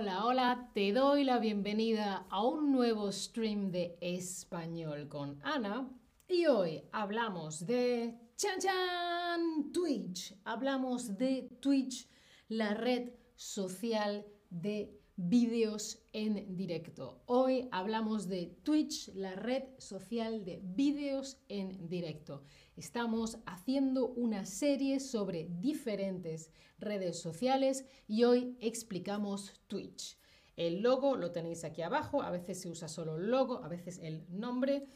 Hola, hola, te doy la bienvenida a un nuevo stream de español con Ana y hoy hablamos de chan chan Twitch. Hablamos de Twitch, la red social de vídeos en directo. Hoy hablamos de Twitch, la red social de vídeos en directo. Estamos haciendo una serie sobre diferentes redes sociales y hoy explicamos Twitch. El logo lo tenéis aquí abajo, a veces se usa solo el logo, a veces el nombre.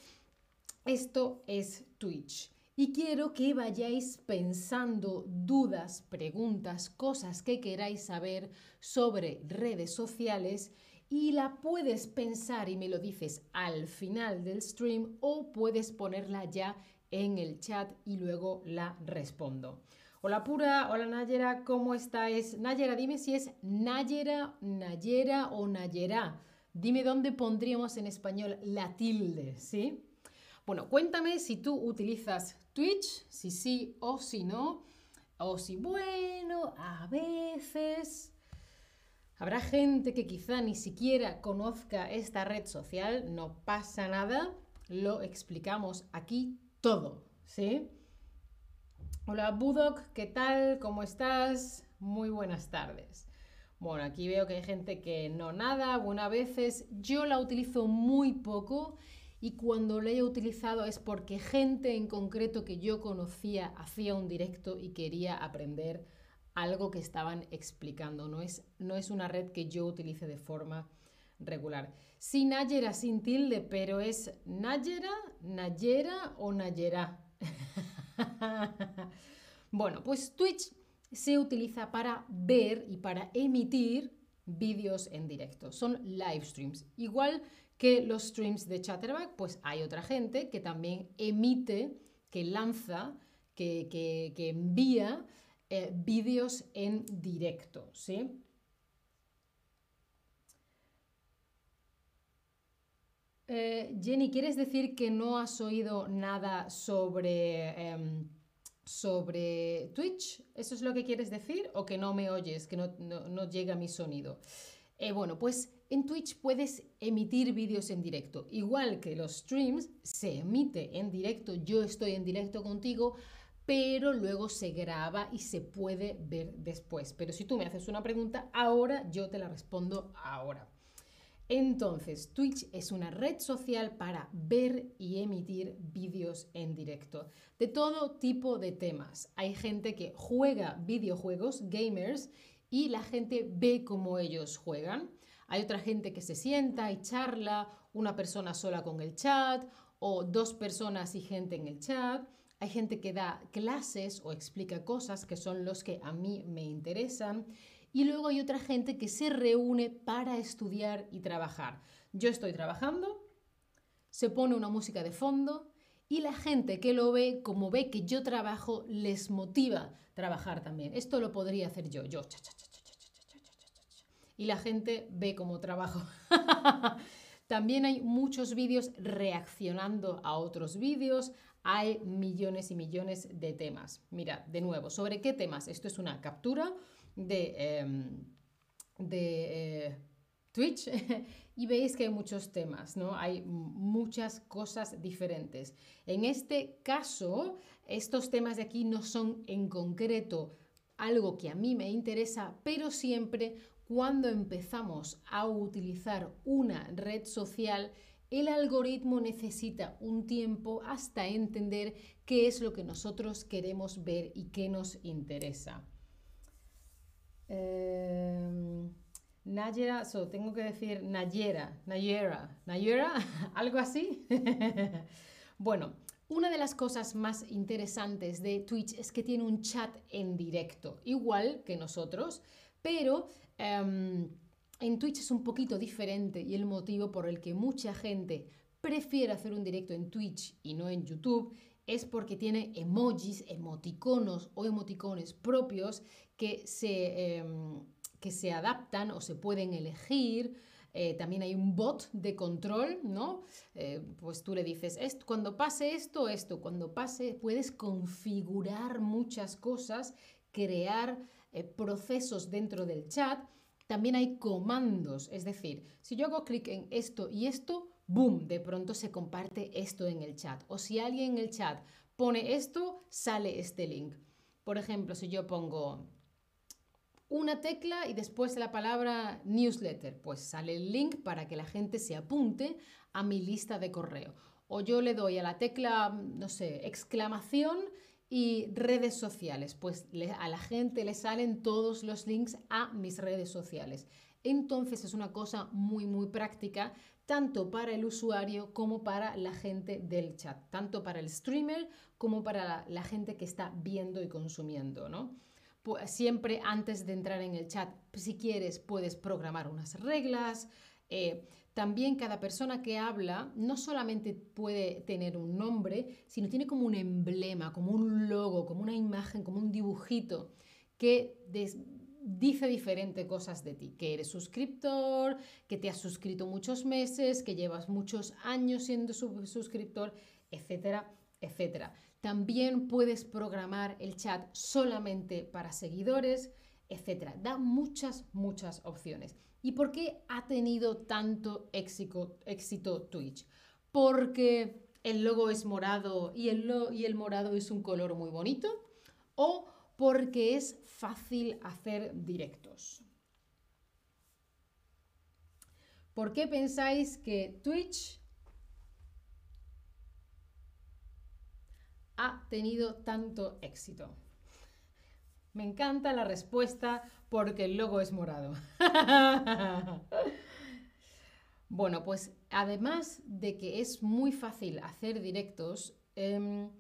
Esto es Twitch. Y quiero que vayáis pensando dudas, preguntas, cosas que queráis saber sobre redes sociales y la puedes pensar y me lo dices al final del stream o puedes ponerla ya en el chat y luego la respondo. Hola Pura, hola Nayera, ¿cómo estáis? Nayera, dime si es Nayera, Nayera o Nayera. Dime dónde pondríamos en español la tilde, ¿sí? Bueno, cuéntame si tú utilizas Twitch, si sí o si no, o si bueno, a veces. Habrá gente que quizá ni siquiera conozca esta red social, no pasa nada, lo explicamos aquí todo, ¿sí? Hola Budok, ¿qué tal? ¿Cómo estás? Muy buenas tardes. Bueno, aquí veo que hay gente que no nada, bueno, a veces yo la utilizo muy poco y cuando la he utilizado es porque gente en concreto que yo conocía hacía un directo y quería aprender algo que estaban explicando. No es, no es una red que yo utilice de forma regular. Sí, Nayera sin tilde, pero es Nayera, Nayera o Nayera. bueno, pues Twitch se utiliza para ver y para emitir vídeos en directo. Son live streams. Igual que los streams de Chatterback, pues hay otra gente que también emite, que lanza, que, envía eh, vídeos en directo. ¿sí? Eh, Jenny, ¿quieres decir que no has oído nada sobre, em, sobre Twitch? ¿Eso es lo que quieres decir? ¿O que no me oyes, que no, llega mi sonido? Eh, bueno, pues en Twitch puedes emitir vídeos en directo. Igual que los streams, se emite en directo, yo estoy en directo contigo, pero luego se graba y se puede ver después. Pero si tú me haces una pregunta ahora, yo te la respondo ahora. Entonces, Twitch es una red social para ver y emitir vídeos en directo de todo tipo de temas. Hay gente que juega videojuegos, gamers, y la gente ve cómo ellos juegan. Hay otra gente que se sienta y charla, una persona sola con el chat o dos personas y gente en el chat. Hay gente que da clases o explica cosas que son los que a mí me interesan. Y luego hay otra gente que se reúne para estudiar y trabajar. Yo estoy trabajando, se pone una música de fondo y la gente que lo ve, como ve que yo trabajo, les motiva trabajar también. Esto lo podría hacer yo, yo. y la gente ve cómo trabajo. también hay muchos vídeos reaccionando a otros vídeos. Hay millones y millones de temas. Mira, de nuevo, ¿sobre qué temas? Esto es una captura de, em, de eh, Twitch y veis que hay muchos temas, ¿no? Hay muchas cosas diferentes. En este caso, estos temas de aquí no son en concreto algo que a mí me interesa, pero siempre cuando empezamos a utilizar una red social, el algoritmo necesita un tiempo hasta entender qué es lo que nosotros queremos ver y qué nos interesa. Eh, Nayera, so, tengo que decir Nayera, Nayera, Nayera, algo así. bueno, una de las cosas más interesantes de Twitch es que tiene un chat en directo, igual que nosotros, pero em, en Twitch es un poquito diferente y el motivo por el que mucha gente prefiere hacer un directo en Twitch y no en YouTube es porque tiene emojis, emoticonos o emoticones propios que se, em, que se adaptan o se pueden elegir. Eh, también hay un bot de control, ¿no? Eh, pues tú le dices, cuando pase esto, esto, cuando pase, puedes configurar muchas cosas, crear eh, procesos dentro del chat. También hay comandos, es decir, si yo hago clic en esto y esto, ¡boom! De pronto se comparte esto en el chat. O si alguien en el chat pone esto, sale este link. Por ejemplo, si yo pongo una tecla y después la palabra newsletter, pues sale el link para que la gente se apunte a mi lista de correo. O yo le doy a la tecla, no sé, exclamación y redes sociales, pues a la gente le salen todos los links a mis redes sociales. Entonces es una cosa muy, muy práctica, tanto para el usuario como para la gente del chat, tanto para el streamer como para la, gente que está viendo y consumiendo, ¿no? siempre antes de entrar en el chat, si quieres, puedes programar unas reglas. Eh, también cada persona que habla no solamente puede tener un nombre, sino tiene como un emblema, como un logo, como una imagen, como un dibujito que dice diferentes cosas de ti, que eres suscriptor, que te has suscrito muchos meses, que llevas muchos años siendo suscriptor, etcétera, etcétera. También puedes programar el chat solamente para seguidores, etcétera. Da muchas, muchas opciones. ¿Y por qué ha tenido tanto éxito, éxito Twitch? Porque el logo es morado y el, y el morado es un color muy bonito o porque es fácil hacer directos. ¿Por qué pensáis que Twitch ha tenido tanto éxito? Me encanta la respuesta porque el logo es morado. bueno, pues además de que es muy fácil hacer directos, em,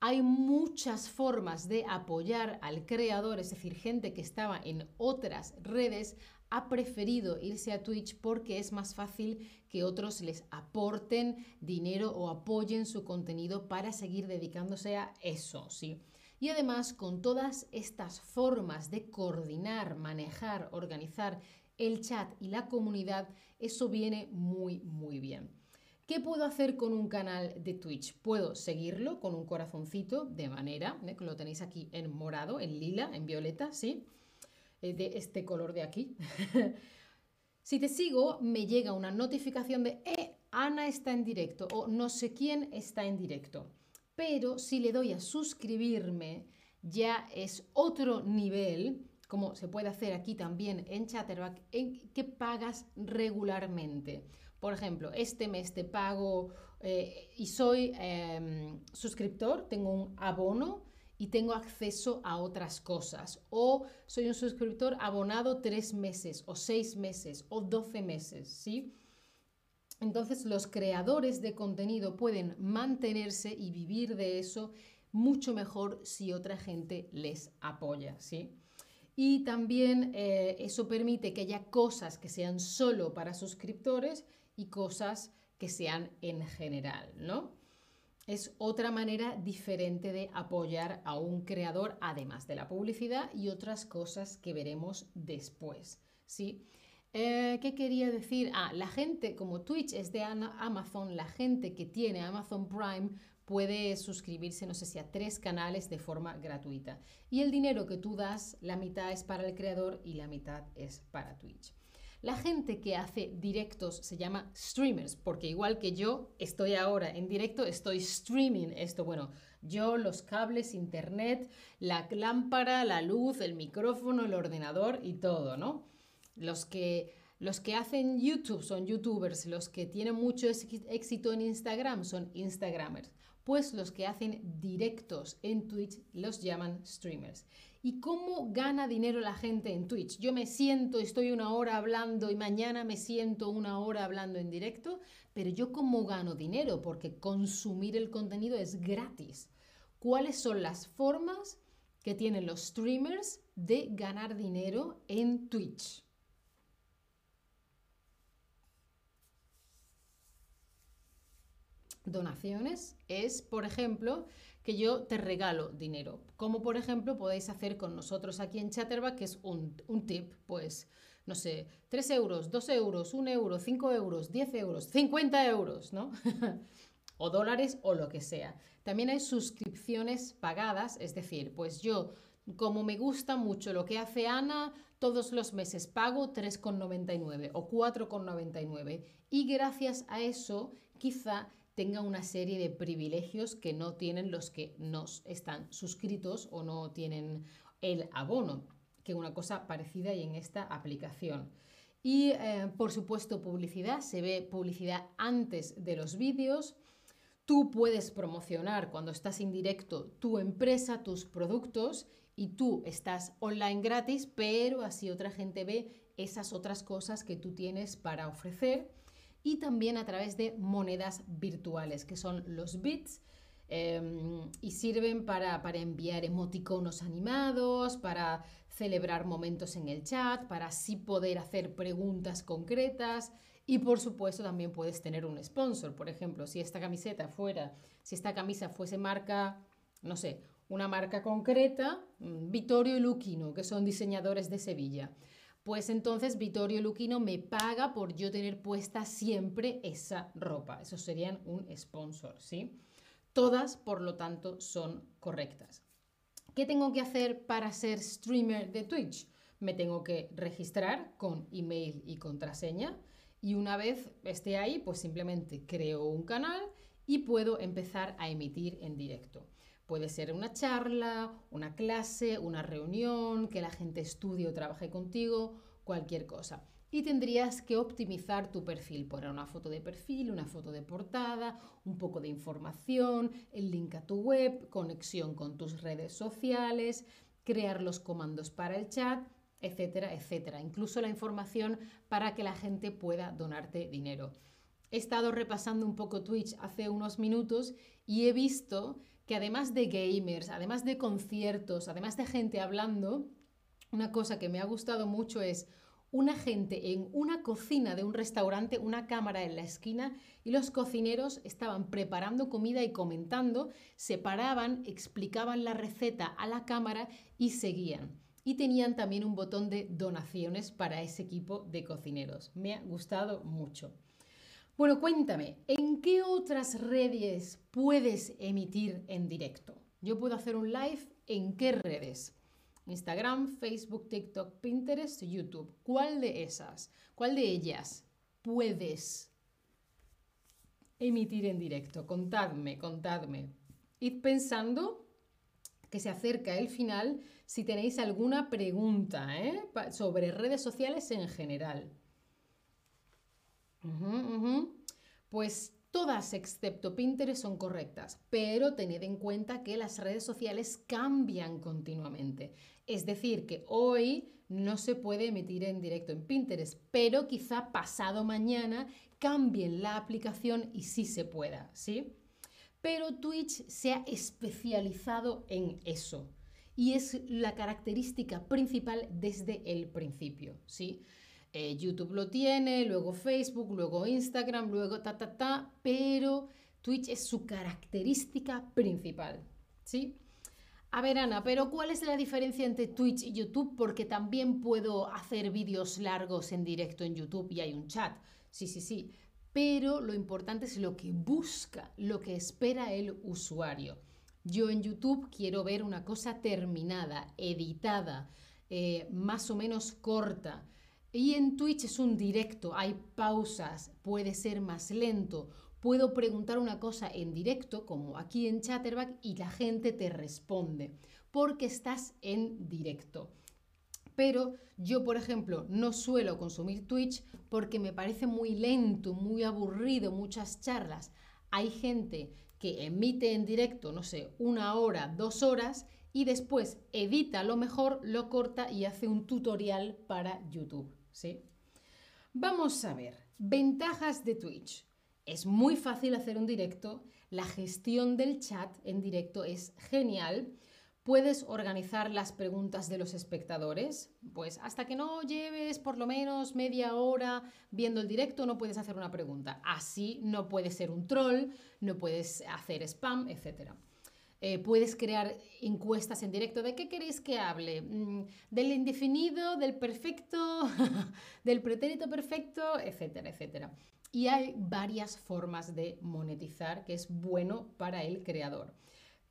hay muchas formas de apoyar al creador, es decir, gente que estaba en otras redes ha preferido irse a Twitch porque es más fácil que otros les aporten dinero o apoyen su contenido para seguir dedicándose a eso, ¿sí? Y además, con todas estas formas de coordinar, manejar, organizar el chat y la comunidad, eso viene muy, muy bien. ¿Qué puedo hacer con un canal de Twitch? Puedo seguirlo con un corazoncito de manera, ¿eh? que lo tenéis aquí en morado, en lila, en violeta, ¿sí? Eh, de este color de aquí. si te sigo, me llega una notificación de, eh, Ana está en directo o no sé quién está en directo. Pero si le doy a suscribirme, ya es otro nivel, como se puede hacer aquí también en Chatterback, en que pagas regularmente. Por ejemplo, este mes te pago eh, y soy em, suscriptor, tengo un abono y tengo acceso a otras cosas. O soy un suscriptor abonado tres meses o seis meses o doce meses, ¿sí? Entonces los creadores de contenido pueden mantenerse y vivir de eso mucho mejor si otra gente les apoya, ¿sí? Y también eh, eso permite que haya cosas que sean solo para suscriptores y cosas que sean en general, ¿no? Es otra manera diferente de apoyar a un creador, además de la publicidad y otras cosas que veremos después, ¿sí? Eh, ¿Qué quería decir? Ah, la gente, como Twitch es de Amazon, la gente que tiene Amazon Prime puede suscribirse, no sé si a tres canales de forma gratuita. Y el dinero que tú das, la mitad es para el creador y la mitad es para Twitch. La gente que hace directos se llama streamers, porque igual que yo estoy ahora en directo, estoy streaming esto. Bueno, yo, los cables, internet, la lámpara, la luz, el micrófono, el ordenador y todo, ¿no? Los que, los que hacen YouTube son YouTubers, los que tienen mucho éxito en Instagram son Instagramers, pues los que hacen directos en Twitch los llaman streamers. ¿Y cómo gana dinero la gente en Twitch? Yo me siento, estoy una hora hablando y mañana me siento una hora hablando en directo, pero yo cómo gano dinero? Porque consumir el contenido es gratis. ¿Cuáles son las formas que tienen los streamers de ganar dinero en Twitch? donaciones es, por ejemplo, que yo te regalo dinero. Como por ejemplo podéis hacer con nosotros aquí en Chatterback, que es un, tip, pues, no sé, 3 euros, 2 euros, 1 euro, 5 euros, 10 euros, 50 euros, ¿no? o dólares o lo que sea. También hay suscripciones pagadas, es decir, pues yo, como me gusta mucho lo que hace Ana, todos los meses pago 3,99 o 4,99 y gracias a eso quizá tenga una serie de privilegios que no tienen los que no están suscritos o no tienen el abono, que una cosa parecida hay en esta aplicación. Y eh, por supuesto publicidad, se ve publicidad antes de los vídeos. Tú puedes promocionar cuando estás en directo tu empresa, tus productos y tú estás online gratis, pero así otra gente ve esas otras cosas que tú tienes para ofrecer y también a través de monedas virtuales, que son los bits, em, y sirven para, para, enviar emoticonos animados, para celebrar momentos en el chat, para así poder hacer preguntas concretas. Y por supuesto también puedes tener un sponsor. Por ejemplo, si esta camiseta fuera, si esta camisa fuese marca, no sé, una marca concreta, mm, Vittorio y Luquino, que son diseñadores de Sevilla pues entonces Vittorio Luquino me paga por yo tener puesta siempre esa ropa. Eso serían un sponsor, ¿sí? Todas, por lo tanto, son correctas. ¿Qué tengo que hacer para ser streamer de Twitch? Me tengo que registrar con email y contraseña y una vez esté ahí, pues simplemente creo un canal y puedo empezar a emitir en directo. Puede ser una charla, una clase, una reunión, que la gente estudie o trabaje contigo, cualquier cosa. Y tendrías que optimizar tu perfil, poner una foto de perfil, una foto de portada, un poco de información, el link a tu web, conexión con tus redes sociales, crear los comandos para el chat, etcétera, etcétera. Incluso la información para que la gente pueda donarte dinero. He estado repasando un poco Twitch hace unos minutos y he visto que además de gamers, además de conciertos, además de gente hablando, una cosa que me ha gustado mucho es una gente en una cocina de un restaurante, una cámara en la esquina y los cocineros estaban preparando comida y comentando, se paraban, explicaban la receta a la cámara y seguían. Y tenían también un botón de donaciones para ese equipo de cocineros. Me ha gustado mucho. Bueno, cuéntame, ¿en qué otras redes puedes emitir en directo? Yo puedo hacer un live en qué redes? Instagram, Facebook, TikTok, Pinterest, YouTube. ¿Cuál de esas? ¿Cuál de ellas puedes emitir en directo? Contadme, contadme. Id pensando que se acerca el final si tenéis alguna pregunta ¿eh? sobre redes sociales en general. Pues todas excepto Pinterest son correctas, pero tened en cuenta que las redes sociales cambian continuamente. Es decir, que hoy no se puede emitir en directo en Pinterest, pero quizá pasado mañana cambien la aplicación y sí se pueda, ¿sí? Pero Twitch se ha especializado en eso y es la característica principal desde el principio, ¿sí? Eh, YouTube lo tiene, luego Facebook, luego Instagram, luego ta, ta, ta, pero Twitch es su característica principal, ¿sí? A ver, Ana, pero ¿cuál es la diferencia entre Twitch y YouTube? Porque también puedo hacer vídeos largos en directo en YouTube y hay un chat. Sí, sí, sí. Pero lo importante es lo que busca, lo que espera el usuario. Yo en YouTube quiero ver una cosa terminada, editada, eh, más o menos corta. Y en Twitch es un directo, hay pausas, puede ser más lento. Puedo preguntar una cosa en directo, como aquí en Chatterback, y la gente te responde, porque estás en directo. Pero yo, por ejemplo, no suelo consumir Twitch porque me parece muy lento, muy aburrido, muchas charlas. Hay gente que emite en directo, no sé, una hora, dos horas, y después edita lo mejor, lo corta y hace un tutorial para YouTube. ¿Sí? Vamos a ver, ventajas de Twitch. Es muy fácil hacer un directo, la gestión del chat en directo es genial. Puedes organizar las preguntas de los espectadores, pues hasta que no lleves por lo menos media hora viendo el directo no puedes hacer una pregunta. Así no puedes ser un troll, no puedes hacer spam, etc. Eh, puedes crear encuestas en directo de qué queréis que hable, mm, del indefinido, del perfecto, del pretérito perfecto, etcétera, etcétera. Y hay varias formas de monetizar que es bueno para el creador.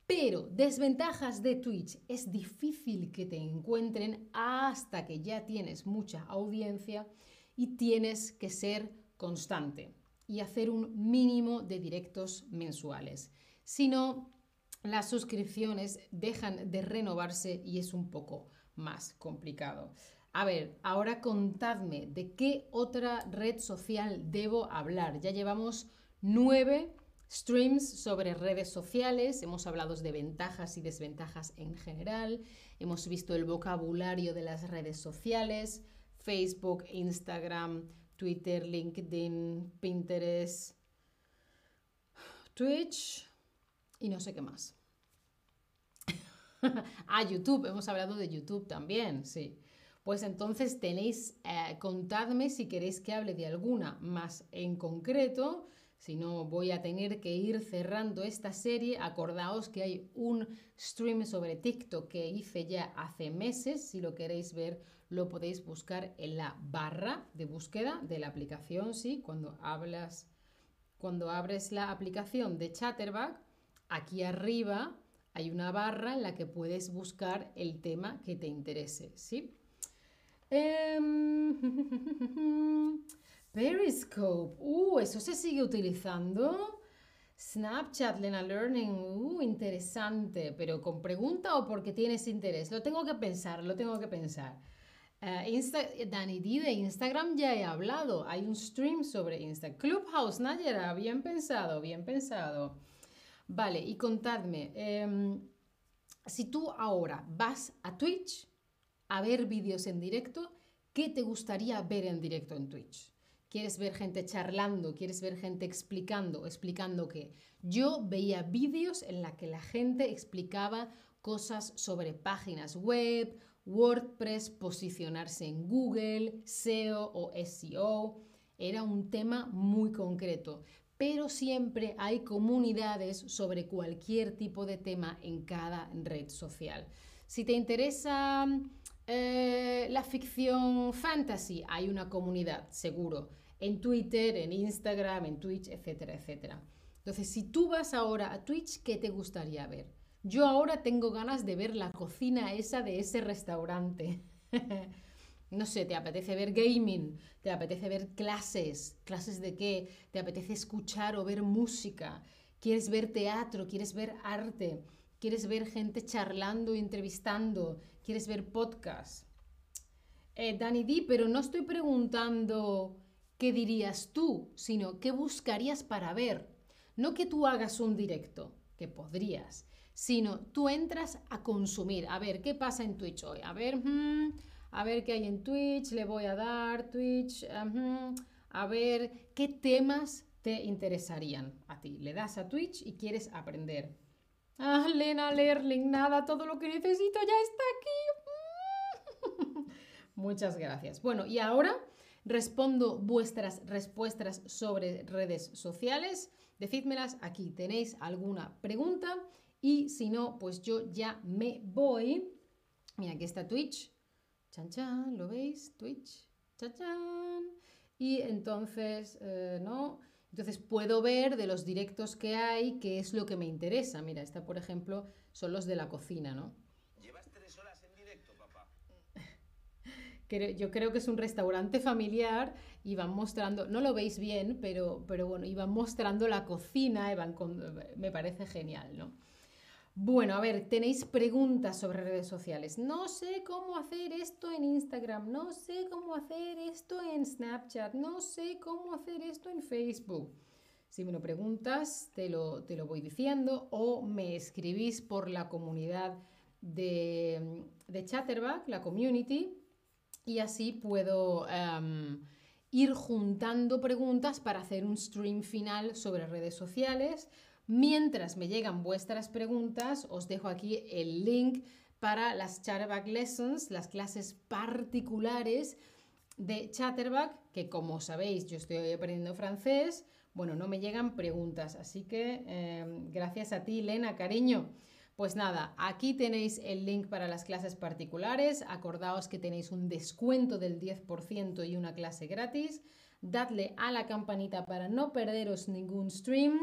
Pero desventajas de Twitch, es difícil que te encuentren hasta que ya tienes mucha audiencia y tienes que ser constante y hacer un mínimo de directos mensuales. Si no, las suscripciones dejan de renovarse y es un poco más complicado. A ver, ahora contadme de qué otra red social debo hablar. Ya llevamos nueve streams sobre redes sociales, hemos hablado de ventajas y desventajas en general, hemos visto el vocabulario de las redes sociales, Facebook, Instagram, Twitter, LinkedIn, Pinterest, Twitch y no sé qué más. ah, YouTube, hemos hablado de YouTube también, sí. Pues entonces tenéis, eh, contadme si queréis que hable de alguna más en concreto. Si no, voy a tener que ir cerrando esta serie. Acordaos que hay un stream sobre TikTok que hice ya hace meses. Si lo queréis ver, lo podéis buscar en la barra de búsqueda de la aplicación. Sí, cuando hablas, cuando abres la aplicación de Chatterback, aquí arriba hay una barra en la que puedes buscar el tema que te interese. ¿sí? Em, Periscope. Uh, eso se sigue utilizando. Snapchat, Lena Learning. Uh, interesante. Pero con pregunta o porque tienes interés. Lo tengo que pensar, lo tengo que pensar. Uh, Dani D de Instagram ya he hablado. Hay un stream sobre Insta. Clubhouse, Nayera. Bien pensado, bien pensado. Vale, y contadme. Em, si tú ahora vas a Twitch a ver vídeos en directo, ¿qué te gustaría ver en directo en Twitch? ¿Quieres ver gente charlando? ¿Quieres ver gente explicando? ¿Explicando qué? Yo veía vídeos en la que la gente explicaba cosas sobre páginas web, WordPress, posicionarse en Google, SEO o SEO. Era un tema muy concreto, pero siempre hay comunidades sobre cualquier tipo de tema en cada red social. Si te interesa eh, la ficción fantasy, hay una comunidad, seguro, en Twitter, en Instagram, en Twitch, etcétera, etcétera. Entonces, si tú vas ahora a Twitch, ¿qué te gustaría ver? Yo ahora tengo ganas de ver la cocina esa de ese restaurante. no sé, te apetece ver gaming, te apetece ver clases, clases de qué, te apetece escuchar o ver música, quieres ver teatro, quieres ver arte, quieres ver gente charlando y entrevistando, quieres ver podcast. Eh, Dani D, pero no estoy preguntando qué dirías tú, sino qué buscarías para ver. No que tú hagas un directo, que podrías, sino tú entras a consumir. A ver, ¿qué pasa en Twitch hoy? A ver, hmm, a ver qué hay en Twitch, le voy a dar Twitch, a ver qué temas te interesarían a ti. Le das a Twitch y quieres aprender. Ah, Lena Lerling, nada, todo lo que necesito ya está aquí. Muchas gracias. Bueno, y ahora respondo vuestras respuestas sobre redes sociales. Decídmelas aquí. ¿Tenéis alguna pregunta? Y si no, pues yo ya me voy. Mira, aquí está Twitch. Chan, chan, ¿lo veis? Twitch. Chan, chan. Y entonces, eh, no. Entonces puedo ver de los directos que hay qué es lo que me interesa. Mira, esta por ejemplo son los de la cocina, ¿no? Llevas tres horas en directo, papá. Yo creo que es un restaurante familiar y van mostrando, no lo veis bien, pero, pero bueno, iban mostrando la cocina, y van me parece genial, ¿no? Bueno, a ver, tenéis preguntas sobre redes sociales. No sé cómo hacer esto en Instagram, no sé cómo hacer esto en Snapchat, no sé cómo hacer esto en Facebook. Si me lo preguntas, te lo, te lo voy diciendo o me escribís por la comunidad de, de Chatterback, la community, y así puedo em, ir juntando preguntas para hacer un stream final sobre redes sociales Mientras me llegan vuestras preguntas, os dejo aquí el link para las Chatterback Lessons, las clases particulares de Chatterback, que como sabéis yo estoy aprendiendo francés, bueno, no me llegan preguntas, así que em, gracias a ti, Lena, cariño. Pues nada, aquí tenéis el link para las clases particulares, acordaos que tenéis un descuento del 10% y una clase gratis, dadle a la campanita para no perderos ningún stream.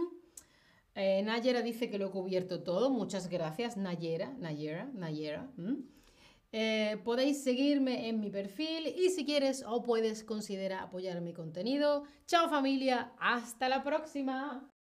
Eh, Nayera dice que lo he cubierto todo. Muchas gracias, Nayera, Nayera, Nayera. Eh, podéis seguirme en mi perfil y si quieres o puedes considerar apoyar mi contenido. Chao familia, hasta la próxima.